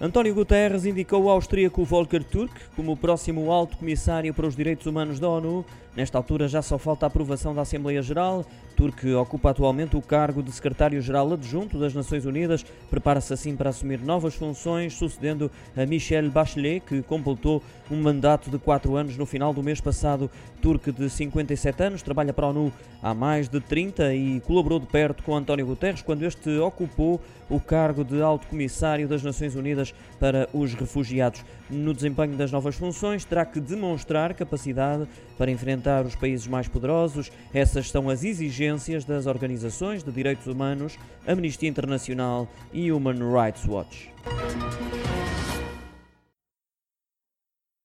António Guterres indicou o austríaco Volker Turk como o próximo alto comissário para os direitos humanos da ONU. Nesta altura já só falta a aprovação da Assembleia Geral. Turk ocupa atualmente o cargo de secretário-geral adjunto das Nações Unidas. Prepara-se assim para assumir novas funções, sucedendo a Michelle Bachelet, que completou um mandato de quatro anos no final do mês passado. Turk, de 57 anos, trabalha para a ONU há mais de 30 e colaborou de perto com António Guterres quando este ocupou o cargo de alto comissário das Nações Unidas para os Refugiados. No desempenho das novas funções, terá que demonstrar capacidade para enfrentar os países mais poderosos. Essas são as exigências das organizações de direitos humanos, Amnistia Internacional e Human Rights Watch.